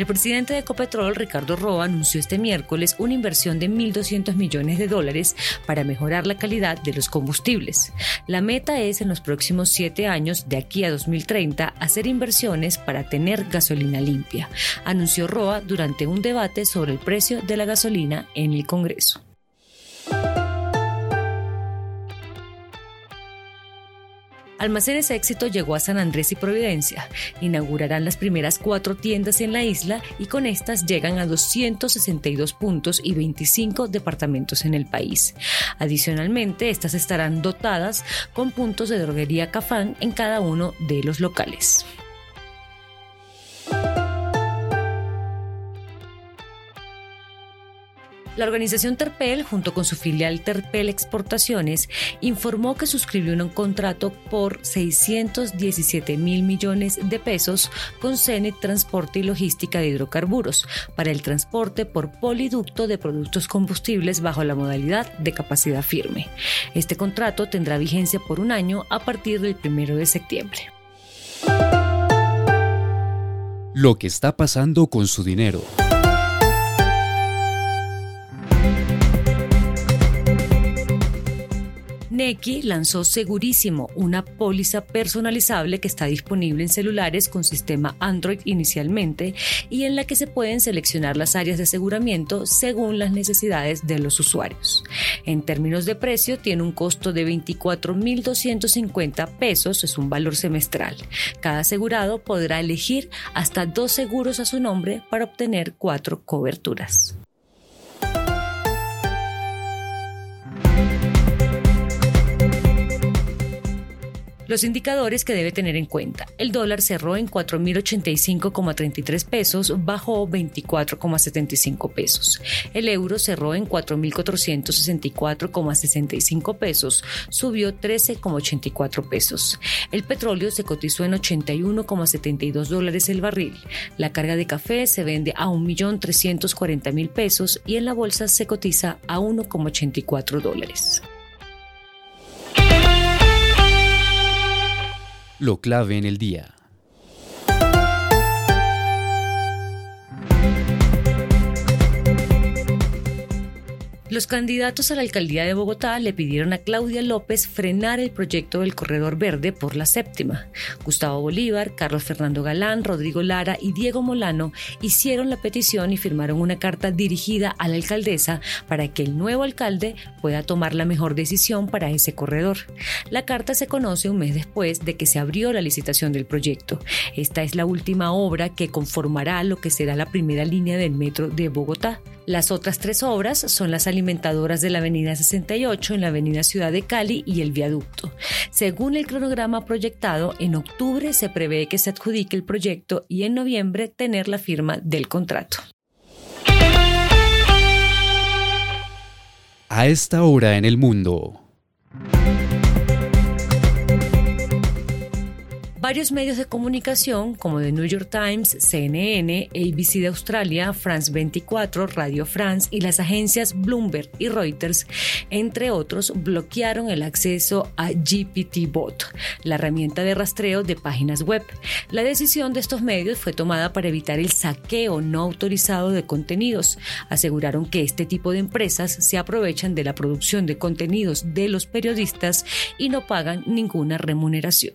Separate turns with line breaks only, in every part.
El presidente de Ecopetrol, Ricardo Roa, anunció este miércoles una inversión de 1.200 millones de dólares para mejorar la calidad de los combustibles. La meta es en los próximos siete años, de aquí a 2030, hacer inversiones para tener gasolina limpia, anunció Roa durante un debate sobre el precio de la gasolina en el Congreso. Almacenes Éxito llegó a San Andrés y Providencia. Inaugurarán las primeras cuatro tiendas en la isla y con estas llegan a 262 puntos y 25 departamentos en el país. Adicionalmente, estas estarán dotadas con puntos de droguería Cafán en cada uno de los locales. La organización Terpel, junto con su filial Terpel Exportaciones, informó que suscribió un contrato por 617 mil millones de pesos con CENIT Transporte y Logística de Hidrocarburos para el transporte por poliducto de productos combustibles bajo la modalidad de capacidad firme. Este contrato tendrá vigencia por un año a partir del 1 de septiembre.
Lo que está pasando con su dinero.
Neki lanzó Segurísimo, una póliza personalizable que está disponible en celulares con sistema Android inicialmente y en la que se pueden seleccionar las áreas de aseguramiento según las necesidades de los usuarios. En términos de precio, tiene un costo de 24.250 pesos, es un valor semestral. Cada asegurado podrá elegir hasta dos seguros a su nombre para obtener cuatro coberturas. Los indicadores que debe tener en cuenta. El dólar cerró en 4.085,33 pesos, bajó 24,75 pesos. El euro cerró en 4.464,65 pesos, subió 13,84 pesos. El petróleo se cotizó en 81,72 dólares el barril. La carga de café se vende a 1.340.000 pesos y en la bolsa se cotiza a 1,84 dólares.
Lo clave en el día.
Los candidatos a la alcaldía de Bogotá le pidieron a Claudia López frenar el proyecto del Corredor Verde por la séptima. Gustavo Bolívar, Carlos Fernando Galán, Rodrigo Lara y Diego Molano hicieron la petición y firmaron una carta dirigida a la alcaldesa para que el nuevo alcalde pueda tomar la mejor decisión para ese corredor. La carta se conoce un mes después de que se abrió la licitación del proyecto. Esta es la última obra que conformará lo que será la primera línea del metro de Bogotá. Las otras tres obras son las alimentadoras de la Avenida 68 en la Avenida Ciudad de Cali y el viaducto. Según el cronograma proyectado, en octubre se prevé que se adjudique el proyecto y en noviembre tener la firma del contrato.
A esta hora en el mundo.
Varios medios de comunicación como The New York Times, CNN, ABC de Australia, France 24, Radio France y las agencias Bloomberg y Reuters, entre otros, bloquearon el acceso a GPT-Bot, la herramienta de rastreo de páginas web. La decisión de estos medios fue tomada para evitar el saqueo no autorizado de contenidos. Aseguraron que este tipo de empresas se aprovechan de la producción de contenidos de los periodistas y no pagan ninguna remuneración.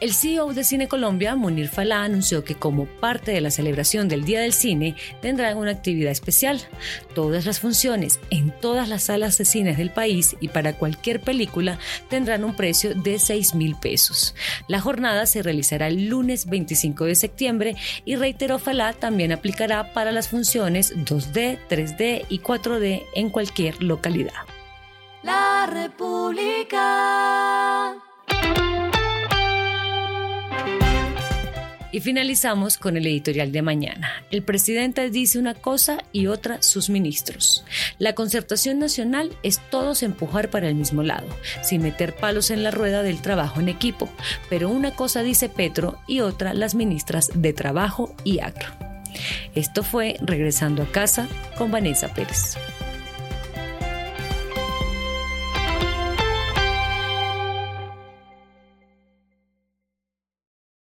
El CEO de Cine Colombia, Munir Falá, anunció que como parte de la celebración del Día del Cine tendrán una actividad especial. Todas las funciones en todas las salas de cines del país y para cualquier película tendrán un precio de 6 mil pesos. La jornada se realizará el lunes 25 de septiembre y reiteró Falá también aplicará para las funciones 2D, 3D y 4D en cualquier localidad.
La República.
Y finalizamos con el editorial de mañana. El presidente dice una cosa y otra sus ministros. La concertación nacional es todos empujar para el mismo lado, sin meter palos en la rueda del trabajo en equipo. Pero una cosa dice Petro y otra las ministras de Trabajo y Agro. Esto fue Regresando a casa con Vanessa Pérez.